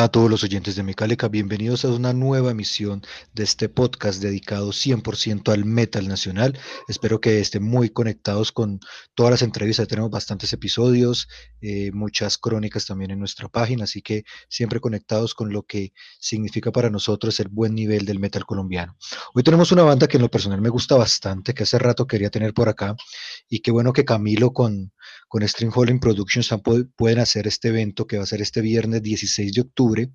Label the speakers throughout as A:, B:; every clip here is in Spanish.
A: A
B: todos los oyentes de Mecálica, bienvenidos a una nueva emisión de este podcast dedicado 100% al metal nacional. Espero que estén muy conectados con todas las entrevistas, tenemos bastantes episodios, eh, muchas crónicas también en nuestra página, así que siempre conectados con lo que significa para nosotros el buen nivel del metal colombiano. Hoy tenemos una banda que en lo personal me gusta bastante, que hace rato quería tener por acá, y qué bueno que Camilo con, con String Holding Productions pueden hacer este evento que va a ser este viernes 16 de octubre,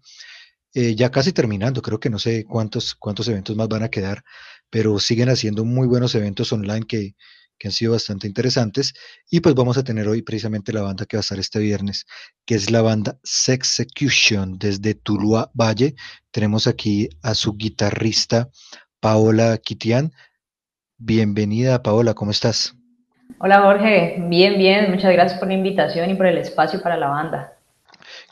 B: eh, ya casi terminando, creo que no sé cuántos, cuántos eventos más van a quedar, pero siguen haciendo muy buenos eventos online que, que han sido bastante interesantes. Y pues vamos a tener hoy precisamente la banda que va a estar este viernes, que es la banda Sexecution desde Tuluá Valle. Tenemos aquí a su guitarrista Paola Kitian. Bienvenida, Paola, ¿cómo estás?
C: Hola Jorge, bien, bien, muchas gracias por la invitación y por el espacio para la banda.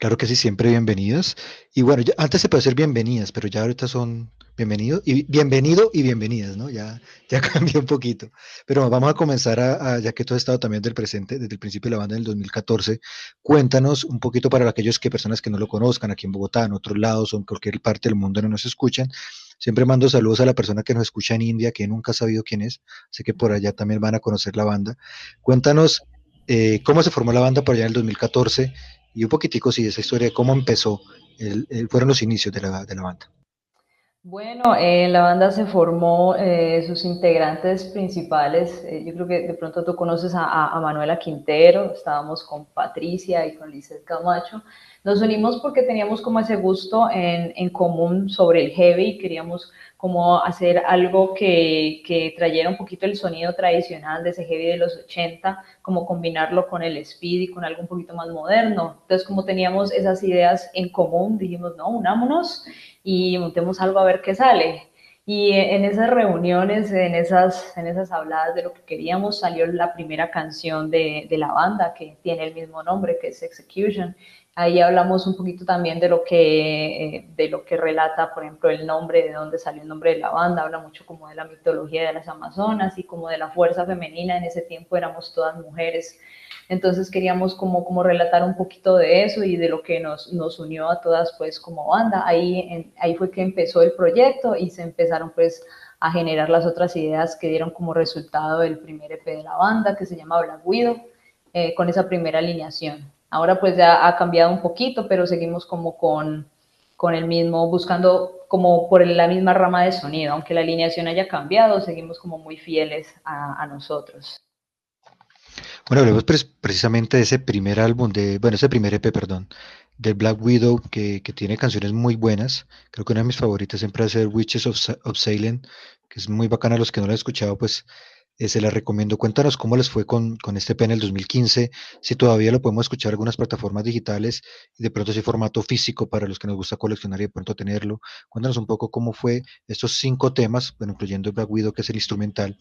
B: Claro que sí, siempre bienvenidos. Y bueno, ya- antes se puede ser bienvenidas, pero ya ahorita son bienvenidos y bienvenido y bienvenidas, ¿no? Ya, ya cambió un poquito. Pero vamos a comenzar a, ya que tú has estado también del presente, desde el principio de la banda en el 2014, cuéntanos un poquito para aquellos que personas que no lo conozcan aquí en Bogotá, en otros lados o en cualquier parte del mundo no nos escuchan. Siempre mando saludos a la persona que nos escucha en India, que nunca ha sabido quién es, así que por allá también van a conocer la banda. Cuéntanos eh, cómo se formó la banda por allá en el 2014 y un poquitico, sí, esa historia de cómo empezó, el- el- fueron los inicios de la, de la banda.
C: Bueno, eh, la banda se formó, eh, sus integrantes principales, eh, yo creo que de pronto tú conoces a, a- Manuela Quintero, estábamos con Patricia y con Lizeth Camacho. Nos unimos porque teníamos como ese gusto en, en común sobre el heavy y queríamos como hacer algo que, que trayera un poquito el sonido tradicional de ese heavy de los 80, como combinarlo con el speed y con algo un poquito más moderno. Entonces, como teníamos esas ideas en común, dijimos, no, unámonos y montemos algo a ver qué sale. Y en esas reuniones, en esas, en esas habladas de lo que queríamos, salió la primera canción de, de la banda que tiene el mismo nombre, que es Execution. Ahí hablamos un poquito también de lo que, eh, de lo que relata, por ejemplo, el nombre, de dónde salió el nombre de la banda. Habla mucho como de la mitología de las Amazonas y como de la fuerza femenina. En ese tiempo éramos todas mujeres. Entonces queríamos como, como relatar un poquito de eso y de lo que nos, nos unió a todas pues como banda. Ahí, ahí fue que empezó el proyecto y se empezaron pues a generar las otras ideas que dieron como resultado el primer EP de la banda que se llama Black Widow, eh, con esa primera alineación. Ahora pues ya ha cambiado un poquito, pero seguimos como con, con el mismo, buscando como por la misma rama de sonido, aunque la alineación haya cambiado, seguimos como muy fieles a, nosotros.
B: Bueno, hablemos precisamente de ese primer álbum, de, bueno, ese primer EP, perdón, de Black Widow, que, que tiene canciones muy buenas. Creo que una de mis favoritas siempre va a Witches of, of Salem, que es muy bacana. Los que no la han escuchado, pues eh, se la recomiendo. Cuéntanos cómo les fue con, con este EP en el 2015, si todavía lo podemos escuchar en algunas plataformas digitales y de pronto ese formato físico para los que nos gusta coleccionar y de pronto tenerlo. Cuéntanos un poco cómo fue estos cinco temas, bueno, incluyendo Black Widow, que es el instrumental,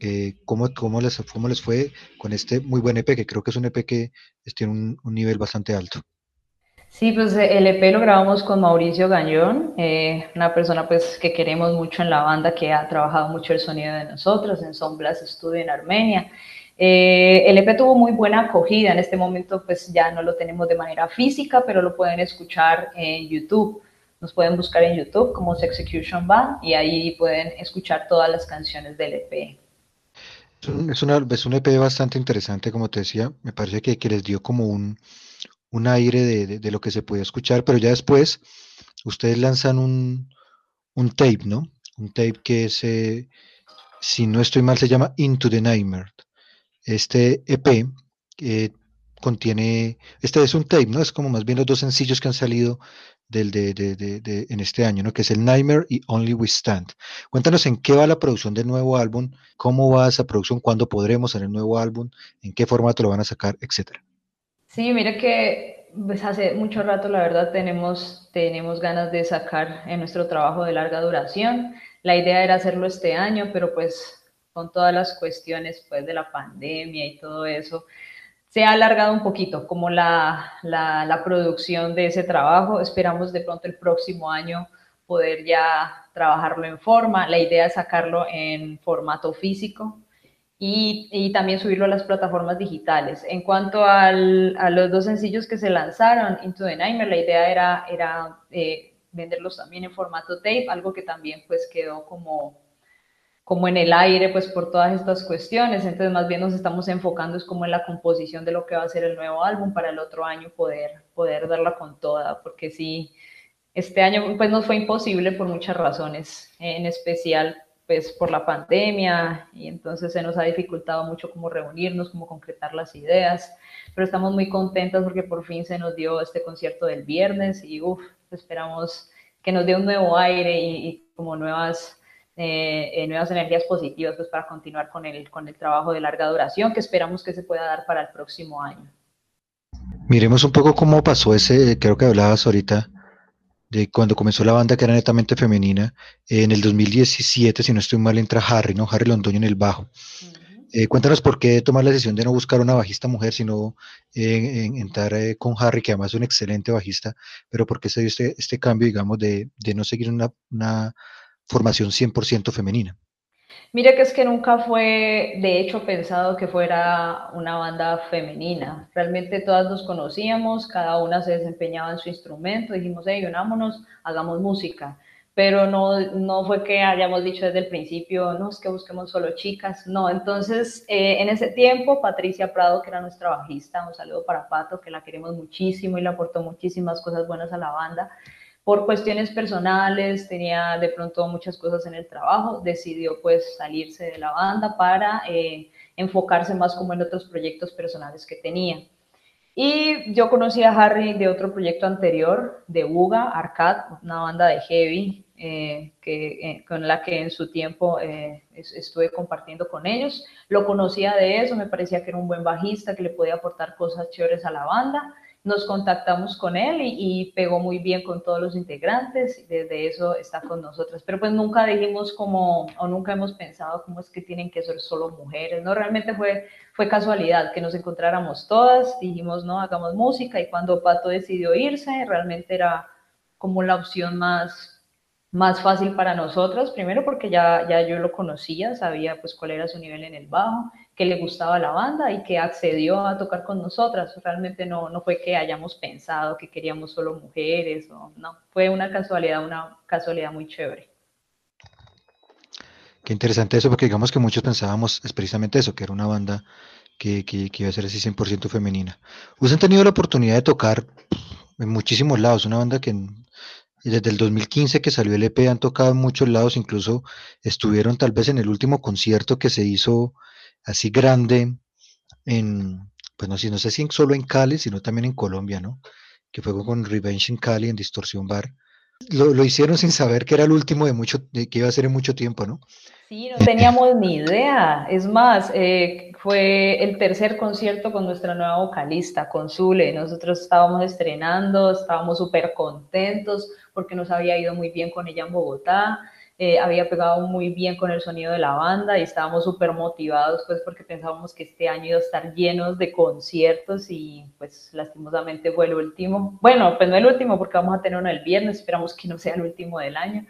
B: eh, cómo, cómo, les, cómo les fue con este muy buen EP, que creo que es un EP que tiene un, un nivel bastante alto.
C: Sí, pues eh, el EP lo grabamos con Mauricio Gañón, eh, una persona pues que queremos mucho en la banda, que ha trabajado mucho el sonido de nosotros en Soundblast Studio en Armenia. Eh, el EP tuvo muy buena acogida, en este momento pues ya no lo tenemos de manera física, pero lo pueden escuchar en YouTube. Nos pueden buscar en YouTube como Sexecution Band y ahí pueden escuchar todas las canciones del E EP.
B: Es un, EP bastante interesante, como te decía, me parece que les dio como un, un aire de, de- lo que se podía escuchar, pero ya después ustedes lanzan un, un tape, ¿no? Un tape que es, eh, si no estoy mal, se llama Into the Nightmare. Este EP eh, contiene, este es un tape, ¿no? Es como más bien los dos sencillos que han salido del, de, de, en este año, ¿no? que es el Nightmare y Only We Stand. Cuéntanos en qué va la producción del nuevo álbum, cómo va esa producción, cuándo podremos hacer el nuevo álbum, en qué formato lo van a sacar, etcétera.
C: Sí, mira que pues hace mucho rato, la verdad, tenemos, tenemos ganas de sacar en nuestro trabajo de larga duración. La idea era hacerlo este año, pero pues con todas las cuestiones pues, de la pandemia y todo eso, se ha alargado un poquito como la, la, la, producción de ese trabajo. Esperamos de pronto el próximo año poder ya trabajarlo en forma. La idea es sacarlo en formato físico y, también subirlo a las plataformas digitales. En cuanto al, a los dos sencillos que se lanzaron, Into the Nightmare, la idea era, era eh, venderlos también en formato tape, algo que también pues quedó como como en el aire, pues por todas estas cuestiones. Entonces, más bien nos estamos enfocando es como en la composición de lo que va a ser el nuevo álbum para el otro año poder, poder darla con toda, porque sí, este año pues nos fue imposible por muchas razones, en especial pues por la pandemia y entonces se nos ha dificultado mucho como reunirnos, como concretar las ideas, pero estamos muy contentos porque por fin se nos dio este concierto del viernes y uff, esperamos que nos dé un nuevo aire y, y como nuevas eh, nuevas energías positivas pues, para continuar con el, con el trabajo de larga duración que esperamos que se pueda dar para el próximo año.
B: Miremos un poco cómo pasó ese, creo que hablabas ahorita, de cuando comenzó la banda que era netamente femenina. en el 2017, si no estoy mal, entra Harry, ¿no? Harry Londoño en el bajo. Eh, cuéntanos por qué tomar la decisión de no buscar una bajista mujer, sino eh, entrar eh, con Harry, que además es un excelente bajista, pero por qué se dio este, este cambio, digamos, de, de no seguir una, una formación 100% femenina.
C: Mire que es que nunca fue, de hecho, pensado que fuera una banda femenina. Realmente todas nos conocíamos, cada una se desempeñaba en su instrumento, dijimos, hey, unámonos, hagamos música. Pero no, no fue que hayamos dicho desde el principio, no, es que busquemos solo chicas. No, entonces, eh, en ese tiempo, Patricia Prado, que era nuestra bajista, un saludo para Pato, que la queremos muchísimo y le aportó muchísimas cosas buenas a la banda por cuestiones personales, tenía de pronto muchas cosas en el trabajo, decidió pues salirse de la banda para eh, enfocarse más como en otros proyectos personales que tenía. Y yo conocí a Harry de otro proyecto anterior, de Uga, Arcad, una banda de heavy, eh, que, eh, con la que en su tiempo estuve compartiendo con ellos. Lo conocía de eso, me parecía que era un buen bajista, que le podía aportar cosas chéveres a la banda nos contactamos con él y, pegó muy bien con todos los integrantes y desde eso está con nosotros. Pero pues nunca dijimos como, o nunca hemos pensado cómo es que tienen que ser solo mujeres, ¿no? Realmente fue, fue casualidad que nos encontráramos todas, dijimos, no, hagamos música y cuando Pato decidió irse, realmente era como la opción más, más fácil para nosotros, primero porque ya, ya yo lo conocía, sabía pues cuál era su nivel en el bajo que le gustaba la banda y que accedió a tocar con nosotras. Realmente no, no fue que hayamos pensado que queríamos solo mujeres, o, no, fue una casualidad, una casualidad muy chévere.
B: Qué interesante eso, porque digamos que muchos pensábamos es precisamente eso, que era una banda que, que, iba a ser así 100% femenina. Ustedes han tenido la oportunidad de tocar en muchísimos lados, una banda que desde el 2015 que salió el EP han tocado en muchos lados, incluso estuvieron tal vez en el último concierto que se hizo así grande en, pues no no sé si solo en Cali, sino también en Colombia, ¿no? Que fue con Revenge en Cali, en Distorsión Bar. Lo, lo, hicieron sin saber que era el último de mucho, de, que iba a ser en mucho tiempo, ¿no?
C: Sí, no teníamos ni idea. Es más, eh, fue el tercer concierto con nuestra nueva vocalista, con Zule. Nosotros estábamos estrenando, estábamos súper contentos porque nos había ido muy bien con ella en Bogotá. Eh, había pegado muy bien con el sonido de la banda y estábamos súper motivados pues porque pensábamos que este año iba a estar llenos de conciertos y pues lastimosamente fue el último. Bueno, pues no el último porque vamos a tener uno el viernes, esperamos que no sea el último del año,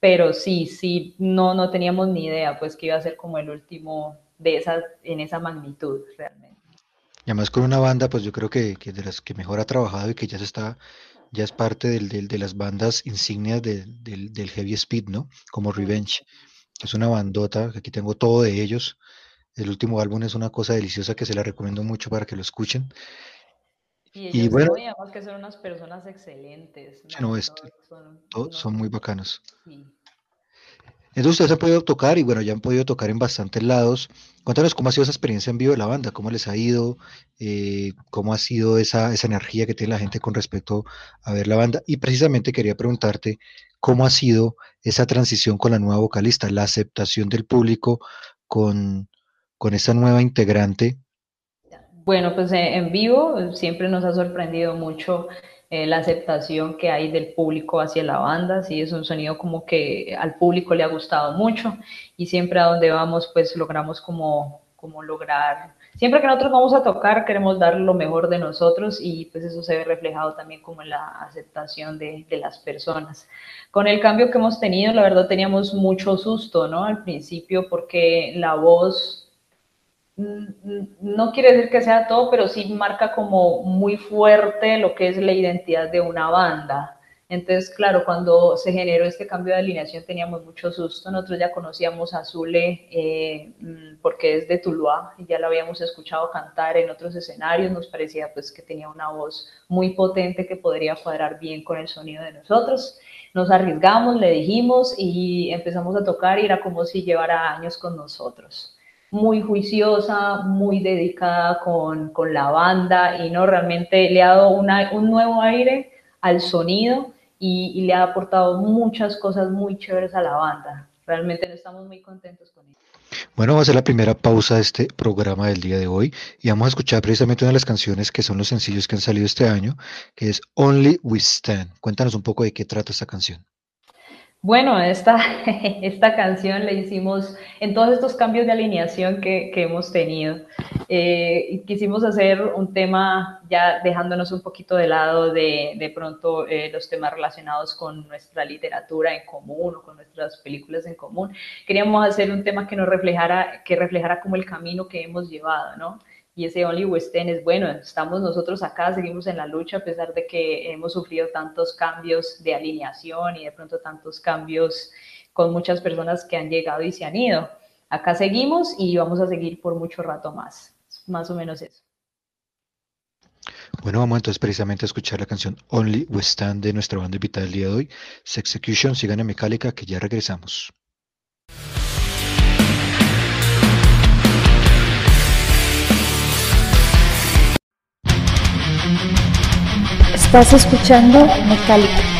C: pero sí, sí, no, no teníamos ni idea pues que iba a ser como el último de esa, en esa magnitud realmente.
B: Y además con una banda pues yo creo que, que de las que mejor ha trabajado y que ya se está ya es parte del, de las bandas insignias del, heavy speed, ¿no? Como Revenge. Es una bandota, aquí tengo todo de ellos. El último álbum es una cosa deliciosa que se la recomiendo mucho para que lo escuchen.
C: Y, bueno, que son unas personas excelentes.
B: No, son, son, muy bacanos. Entonces ustedes han podido tocar y bueno, ya han podido tocar en bastantes lados. Cuéntanos cómo ha sido esa experiencia en vivo de la banda, cómo les ha ido, eh, cómo ha sido esa, esa energía que tiene la gente con respecto a ver la banda. Y precisamente quería preguntarte cómo ha sido esa transición con la nueva vocalista, la aceptación del público con, con esta nueva integrante.
C: Bueno, pues eh, en vivo siempre nos ha sorprendido mucho eh, la aceptación que hay del público hacia la banda, sí, es un sonido como que al público le ha gustado mucho y siempre a donde vamos pues logramos como, como lograr, siempre que nosotros vamos a tocar queremos dar lo mejor de nosotros y pues eso se ve reflejado también como en la aceptación de, de las personas. Con el cambio que hemos tenido, la verdad teníamos mucho susto, ¿no? Al principio porque la voz no quiere decir que sea todo, pero sí marca como muy fuerte lo que es la identidad de una banda. Entonces, claro, cuando se generó este cambio de alineación teníamos mucho susto. Nosotros ya conocíamos a Zule eh, mm, porque es de Tuluá y ya lo habíamos escuchado cantar en otros escenarios. Nos parecía pues que tenía una voz muy potente que podría cuadrar bien con el sonido de nosotros. Nos arriesgamos, le dijimos y empezamos a tocar y era como si llevara años con nosotros muy juiciosa, muy dedicada con, con, la banda y no realmente le ha dado una, un nuevo aire al sonido y, y, le ha aportado muchas cosas muy chéveres a la banda. Realmente estamos muy contentos con ella.
B: Bueno, va a ser la primera pausa de este programa del día de hoy y vamos a escuchar precisamente una de las canciones que son los sencillos que han salido este año, que es Only We Stand. Cuéntanos un poco de qué trata esta canción.
C: Bueno, esta, esta canción la hicimos en todos estos cambios de alineación que, que hemos tenido. Eh, quisimos hacer un tema ya dejándonos un poquito de lado de, de pronto eh, los temas relacionados con nuestra literatura en común o con nuestras películas en común. Queríamos hacer un tema que nos reflejara, que reflejara como el camino que hemos llevado, ¿no? Y ese Only West End es bueno, estamos nosotros acá, seguimos en la lucha a pesar de que hemos sufrido tantos cambios de alineación y de pronto tantos cambios con muchas personas que han llegado y se han ido. Acá seguimos y vamos a seguir por mucho rato más, más o menos eso.
B: Bueno, vamos entonces precisamente a escuchar la canción Only We Stand de nuestra banda invitada del día de hoy, Sexecution, sigan en Mecálica, que ya regresamos.
D: Estás escuchando Metallica.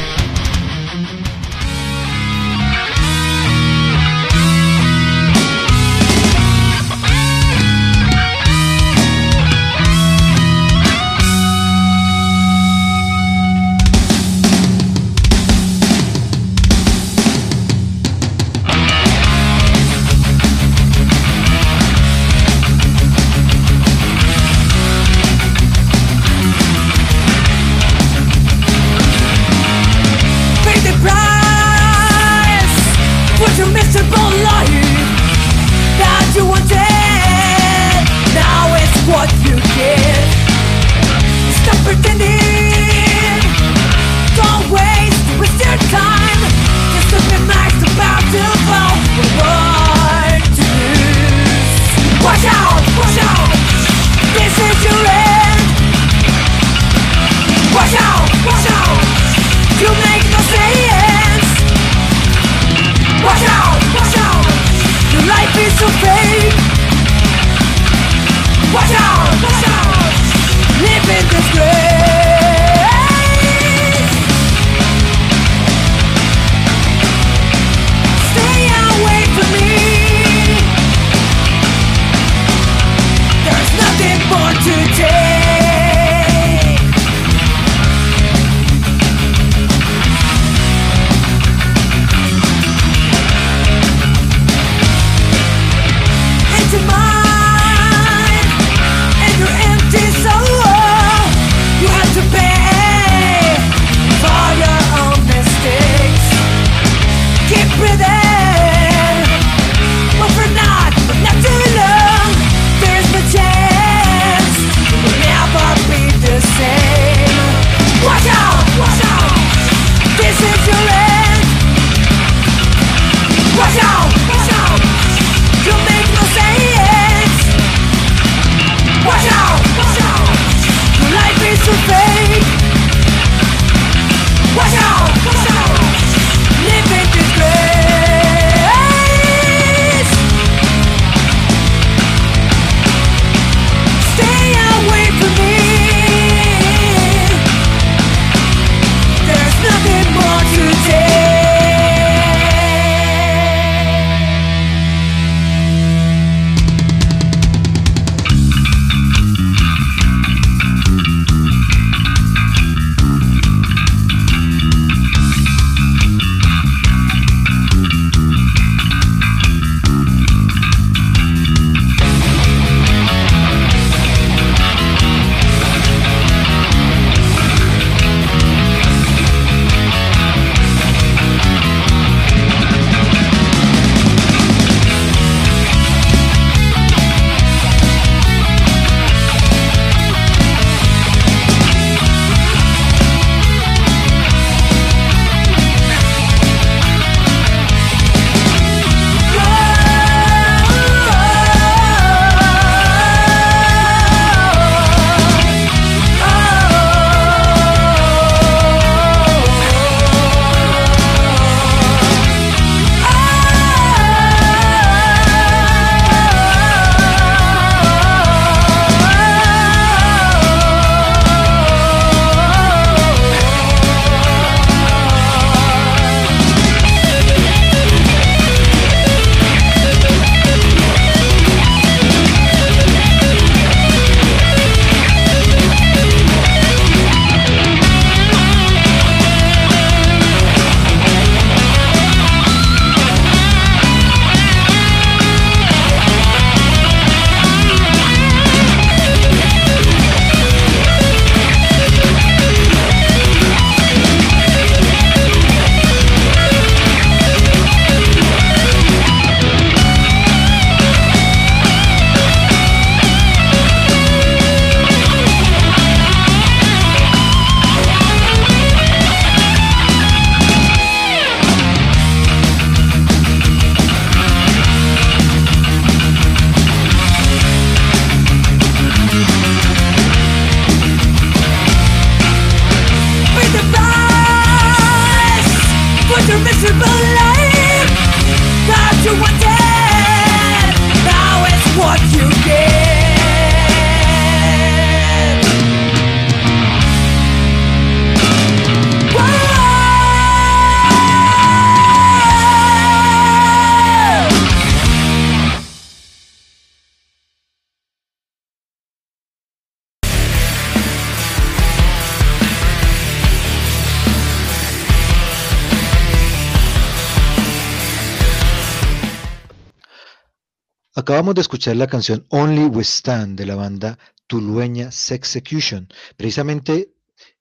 B: Acabamos de escuchar la canción Only We Stand de la banda tulueña Sexecution. Precisamente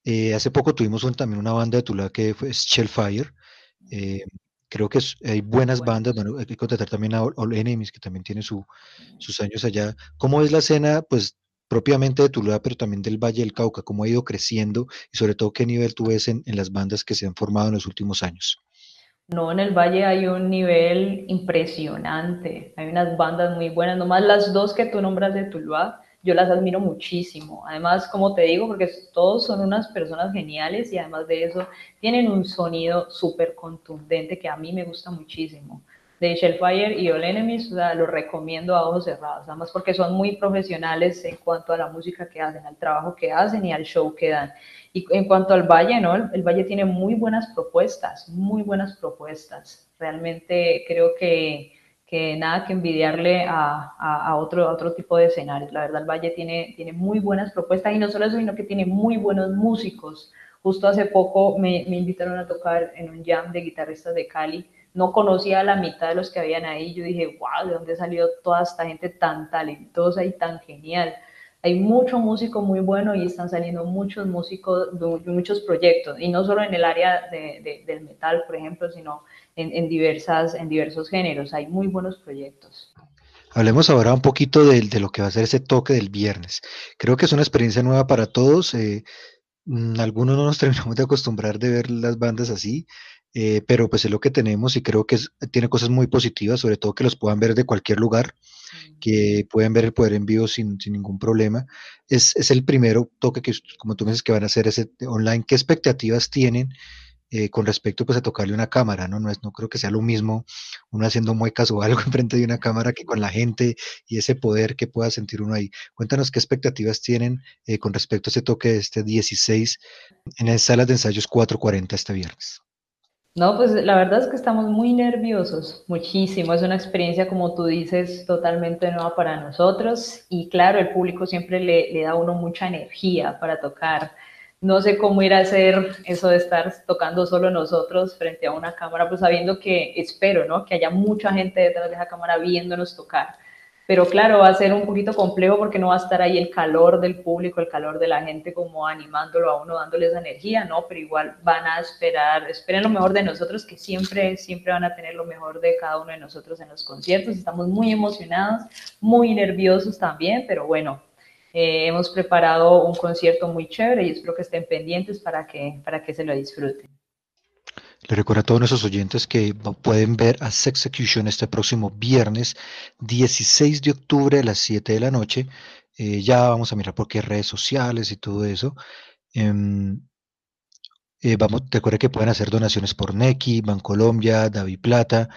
B: eh, hace poco tuvimos también una banda de Tuluá que fue Shellfire. Eh, creo que hay buenas bandas, bueno, hay que contratar también a All, Enemies, que también tiene sus años allá. ¿Cómo es la escena, pues, propiamente de Tuluá, pero también del Valle del Cauca? ¿Cómo ha ido creciendo? Y sobre todo, ¿qué nivel tú ves en, en las bandas que se han formado en los últimos años?
C: No, en el Valle hay un nivel impresionante. Hay unas bandas muy buenas, nomás las dos que tú nombras de Tuluá, yo las admiro muchísimo. Además, como te digo, porque todos son unas personas geniales y además de eso tienen un sonido súper contundente que a mí me gusta muchísimo. De Shellfire y All Enemies, o sea, los recomiendo a ojos cerrados, además porque son muy profesionales en cuanto a la música que hacen, al trabajo que hacen y al show que dan. Y en cuanto al Valle, ¿no? El, Valle tiene muy buenas propuestas, muy buenas propuestas. Realmente creo que, que nada que envidiarle a, a, otro, otro tipo de escenarios. La verdad, el Valle tiene, tiene muy buenas propuestas y no solo eso, sino que tiene muy buenos músicos. Justo hace poco me, me invitaron a tocar en un jam de guitarristas de Cali. No conocía a la mitad de los que habían ahí. Yo dije, wow, ¿de dónde salió toda esta gente tan talentosa y tan genial? hay mucho músico muy bueno y están saliendo muchos músicos, muchos proyectos, y no solo en el área de, del metal, por ejemplo, sino en, diversas, en diversos géneros. Hay muy buenos proyectos.
B: Hablemos ahora un poquito de, de, lo que va a ser ese toque del viernes. Creo que es una experiencia nueva para todos. Eh, mm, algunos no nos terminamos de acostumbrar de ver las bandas así, eh, pero pues es lo que tenemos y creo que tiene cosas muy positivas, sobre todo que los puedan ver de cualquier lugar que pueden ver el poder en vivo sin, sin ningún problema. Es, es, el primero toque que, como tú me dices, que van a hacer ese online. ¿Qué expectativas tienen eh, con respecto pues, a tocarle una cámara? ¿no? No, es, no creo que sea lo mismo uno haciendo muecas o algo enfrente de una cámara que con la gente y ese poder que pueda sentir uno ahí. Cuéntanos qué expectativas tienen eh, con respecto a ese toque de este 16 en las salas de ensayos 440 este viernes.
C: No, pues la verdad es que estamos muy nerviosos, muchísimo. Es una experiencia, como tú dices, totalmente nueva para nosotros. Y claro, el público siempre le, da a uno mucha energía para tocar. No sé cómo ir a hacer eso de estar tocando solo nosotros frente a una cámara, pues sabiendo que espero, ¿no? Que haya mucha gente detrás de esa cámara viéndonos tocar. Pero claro, va a ser un poquito complejo porque no va a estar ahí el calor del público, el calor de la gente como animándolo a uno, dándole esa energía, ¿no? Pero igual van a esperar, esperen lo mejor de nosotros, que siempre, siempre van a tener lo mejor de cada uno de nosotros en los conciertos. Estamos muy emocionados, muy nerviosos también, pero bueno, eh, hemos preparado un concierto muy chévere y espero que estén pendientes para que, para que se lo disfruten.
B: Le recuerdo a todos nuestros oyentes que pueden ver a Sexecution este próximo viernes 16 de octubre a las 7 de la noche. Eh, ya vamos a mirar por qué redes sociales y todo eso. Em, eh, vamos, que pueden hacer donaciones por Neki, Bancolombia, Davi Plata.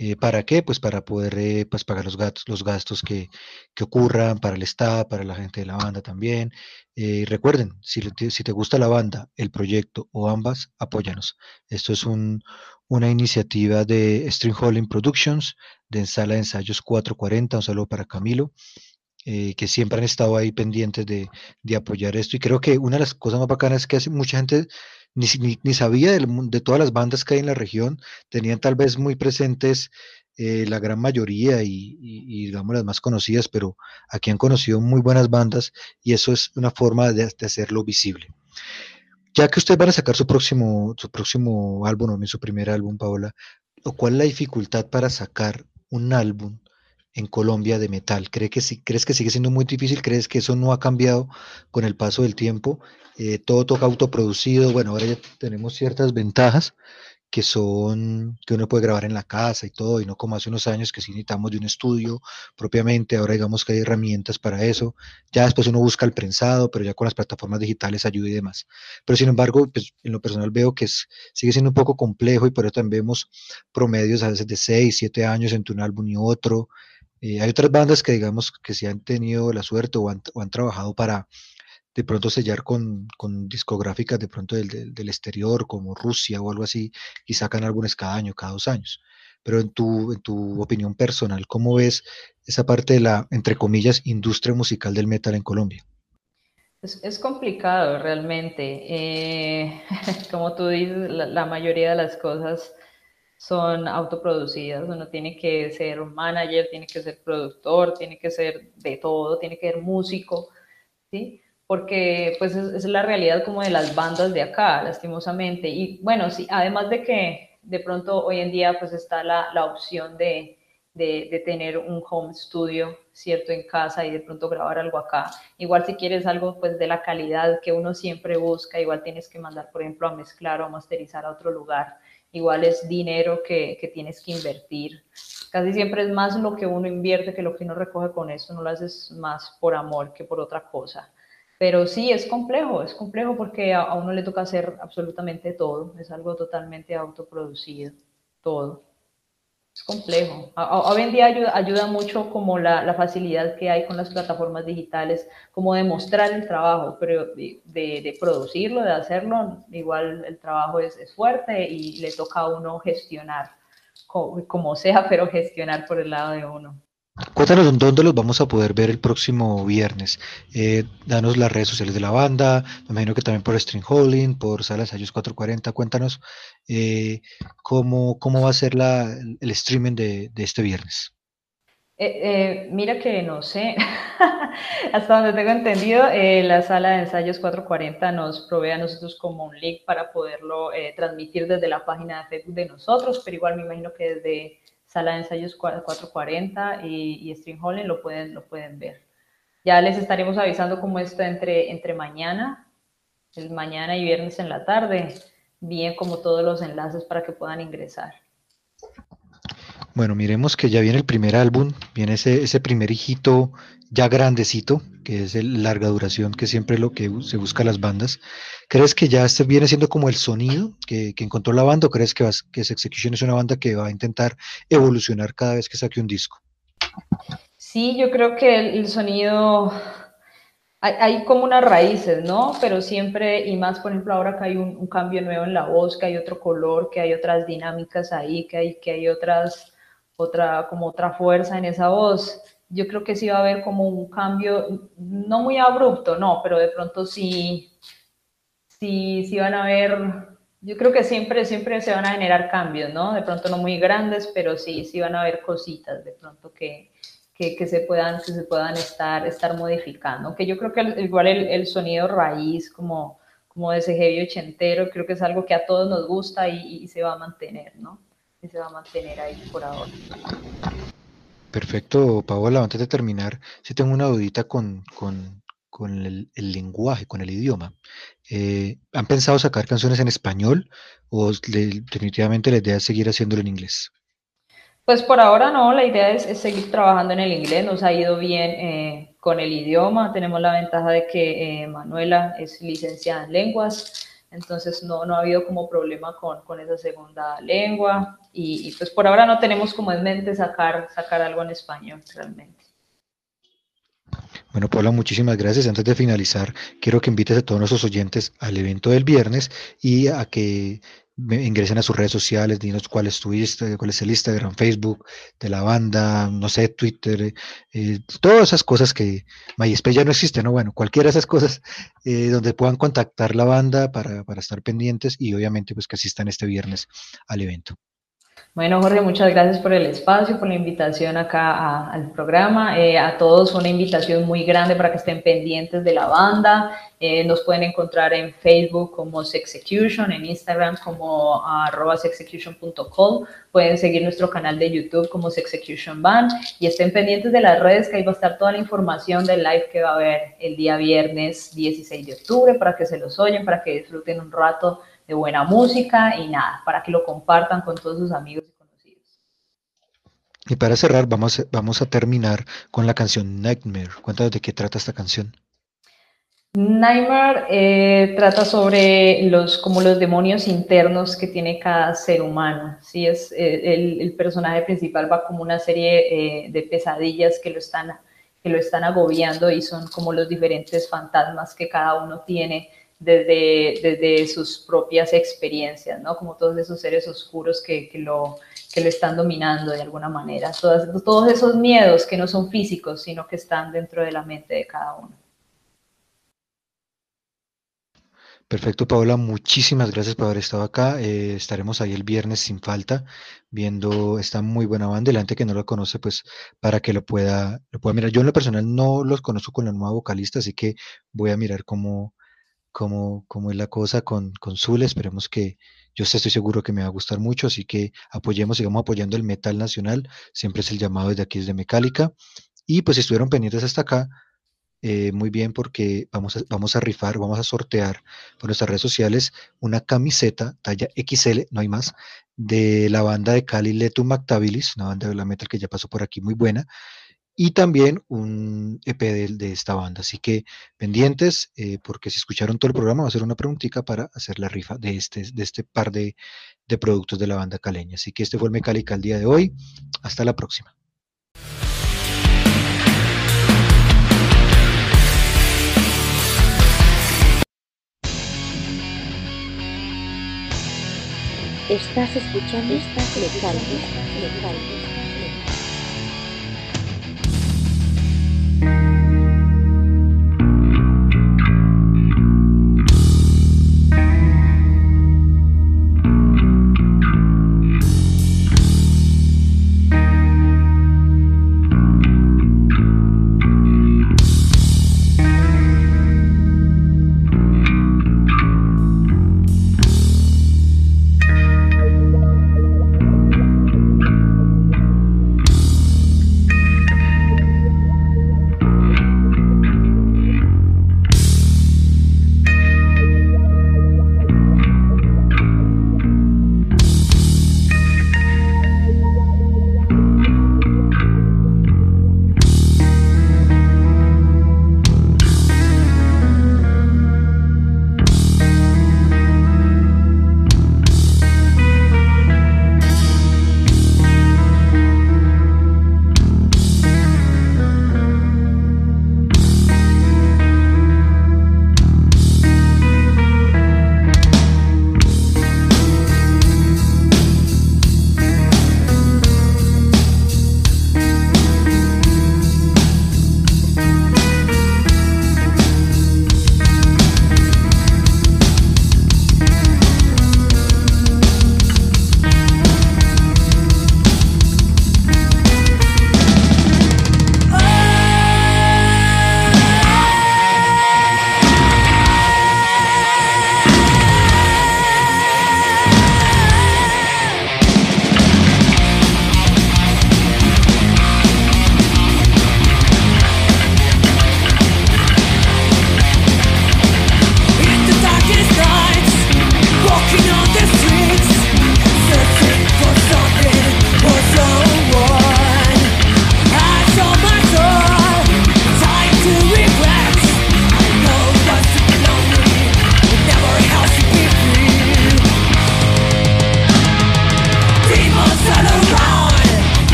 B: Eh, ¿Para qué? Pues para poder eh, pues pagar los gastos, los gastos que, que, ocurran para el Estado, para la gente de la banda también. Eh, recuerden, si, te gusta la banda, el proyecto o ambas, apóyanos. Esto es un, una iniciativa de String Holding Productions, de Sala de Ensayos 440. Un saludo para Camilo. que siempre han estado ahí pendientes de, de, apoyar esto. Y creo que una de las cosas más bacanas es que hace, mucha gente ni, ni, sabía de, todas las bandas que hay en la región, tenían tal vez muy presentes eh, la gran mayoría y, y, digamos las más conocidas, pero aquí han conocido muy buenas bandas y eso es una forma de, de hacerlo visible. Ya que ustedes van a sacar su próximo, su próximo álbum, o su primer álbum, Paola, ¿cuál es la dificultad para sacar un álbum en Colombia de metal? ¿Cree que, ¿Crees que sigue siendo muy difícil? ¿Crees que eso no ha cambiado con el paso del tiempo? Eh, todo toca autoproducido. Bueno, ahora ya tenemos ciertas ventajas que son que uno puede grabar en la casa y todo, y no como hace unos años que sí necesitamos de un estudio propiamente, ahora digamos que hay herramientas para eso, ya después uno busca el prensado, pero ya con las plataformas digitales ayuda y demás. Pero sin embargo, pues, en lo personal veo que es, sigue siendo un poco complejo y por eso también vemos promedios a veces de 6, 7 años entre un álbum y otro. Eh, hay otras bandas que digamos que sí han tenido la suerte o han, o han trabajado para de pronto sellar con, con discográficas de pronto del, del, exterior, como Rusia o algo así, y sacan álbumes cada año, cada dos años. Pero en tu, en tu opinión personal, ¿cómo ves esa parte de la, entre comillas, industria musical del metal en Colombia?
C: Es, es complicado realmente. Eh, como tú dices, la, la, mayoría de las cosas son autoproducidas. Uno tiene que ser manager, tiene que ser productor, tiene que ser de todo, tiene que ser músico, ¿sí? Porque pues es, la realidad como de las bandas de acá, lastimosamente. Y bueno, sí, además de que de pronto hoy en día pues está la, la opción de, de, de, tener un home studio, ¿cierto? En casa y de pronto grabar algo acá. Igual si quieres algo pues de la calidad que uno siempre busca, igual tienes que mandar, por ejemplo, a mezclar o a masterizar a otro lugar igual es dinero que, que, tienes que invertir. Casi siempre es más lo que uno invierte que lo que uno recoge con eso, no lo haces más por amor que por otra cosa. Pero sí, es complejo, es complejo porque a, a uno le toca hacer absolutamente todo, es algo totalmente autoproducido, todo es complejo. Hoy en día ayuda, mucho como la, facilidad que hay con las plataformas digitales, como demostrar el trabajo, pero de, producirlo, de hacerlo, igual el trabajo es, es, fuerte y le toca a uno gestionar, como sea, pero gestionar por el lado de uno.
B: Cuéntanos dónde los vamos a poder ver el próximo viernes. Eh, danos las redes sociales de la banda, me imagino que también por String Holding, por Salas Ayos 440. Cuéntanos eh, cómo, cómo va a ser la, el streaming de, de este viernes.
C: Eh, mira que no sé, hasta donde tengo entendido, la sala de ensayos 440 nos provee a nosotros como un link para poderlo transmitir desde la página de Facebook de nosotros, pero igual me imagino que desde sala de ensayos 440 y, y String lo pueden, lo pueden ver. Ya les estaremos avisando cómo está entre, entre mañana, el mañana y viernes en la tarde, bien como todos los enlaces para que puedan ingresar.
B: Bueno, miremos que ya viene el primer álbum, viene ese, ese primer hijito ya grandecito, que es el larga duración, que siempre lo que se busca las bandas. ¿Crees que ya este viene siendo como el sonido que, que encontró la banda o crees que, vas, que Execution es una banda que va a intentar evolucionar cada vez que saque un disco?
C: Sí, yo creo que el, sonido, hay, hay, como unas raíces, ¿no? Pero siempre, y más por ejemplo ahora que hay un, un, cambio nuevo en la voz, que hay otro color, que hay otras dinámicas ahí, que hay, que hay otras, otra, como otra fuerza en esa voz yo creo que sí va a haber como un cambio, no muy abrupto, no, pero de pronto sí, sí, sí van a haber, yo creo que siempre, siempre se van a generar cambios, ¿no? De pronto no muy grandes, pero sí, sí van a haber cositas de pronto que, que, que se puedan, que se puedan estar, estar modificando. Aunque yo creo que igual el, el, sonido raíz, como, como de ese heavy ochentero, creo que es algo que a todos nos gusta y, y se va a mantener, ¿no? Y se va a mantener ahí por ahora.
B: Perfecto, Paola. Antes de terminar, si tengo una dudita con, con, con el, el, lenguaje, con el idioma. Eh, ¿Han pensado sacar canciones en español o le, definitivamente la idea es seguir haciéndolo en inglés?
C: Pues por ahora no, la idea es, es seguir trabajando en el inglés, nos ha ido bien eh, con el idioma, tenemos la ventaja de que eh, Manuela es licenciada en lenguas, entonces no, no ha habido como problema con, con esa segunda lengua y, y, pues por ahora no tenemos como en mente sacar, sacar algo en español realmente.
B: Bueno, Paula, muchísimas gracias. Antes de finalizar, quiero que invites a todos nuestros oyentes al evento del viernes y a que ingresen a sus redes sociales, dinos cuál es tu cuál es el Instagram, Facebook de la banda, no sé, Twitter, eh, todas esas cosas que MySpace ya no existe, ¿no? Bueno, cualquiera de esas cosas eh, donde puedan contactar la banda para, para estar pendientes y obviamente pues que asistan este viernes al evento.
C: Bueno, Jorge, muchas gracias por el espacio, por la invitación acá al programa. Eh, a todos una invitación muy grande para que estén pendientes de la banda. Eh, nos pueden encontrar en Facebook como Sexecution, en Instagram como arroba. Pueden seguir nuestro canal de YouTube como Sexecution Band y estén pendientes de las redes que ahí va a estar toda la información del live que va a haber el día viernes 16 de octubre para que se los oyen, para que disfruten un rato de buena música y nada, para que lo compartan con todos sus amigos y conocidos.
B: Y para cerrar, vamos, vamos a terminar con la canción Nightmare. Cuéntanos de qué trata esta canción.
C: Nightmare eh, trata sobre los, como los demonios internos que tiene cada ser humano. ¿sí? Es, eh, el, el, personaje principal va como una serie eh, de pesadillas que lo, están, que lo están agobiando y son como los diferentes fantasmas que cada uno tiene desde, desde sus propias experiencias, ¿no? Como todos esos seres oscuros que, que, lo, que lo están dominando de alguna manera. Todas, todos esos miedos que no son físicos, sino que están dentro de la mente de cada uno.
B: Perfecto, Paola, muchísimas gracias por haber estado acá. Eh, estaremos ahí el viernes sin falta, viendo esta muy buena banda. Y la gente que no lo conoce, pues para que lo pueda, lo pueda mirar. Yo en lo personal no los conozco con la nueva vocalista, así que voy a mirar cómo, cómo, cómo es la cosa con, con Zul. Esperemos que yo estoy seguro que me va a gustar mucho, así que apoyemos, sigamos apoyando el metal nacional. Siempre es el llamado desde aquí, desde Mecálica. Y pues si estuvieron pendientes hasta acá, eh, muy bien porque vamos a, vamos a rifar, vamos a sortear por nuestras redes sociales una camiseta talla XL, no hay más, de la banda de Cali Letu Mactabilis, una banda de la metal que ya pasó por aquí muy buena, y también un EP de, esta banda. Así que pendientes, eh, porque si escucharon todo el programa, va a ser una preguntita para hacer la rifa de este, de este par de, productos de la banda caleña. Así que este fue el Mecálica el día de hoy. Hasta la próxima.
D: Estás escuchando, estás.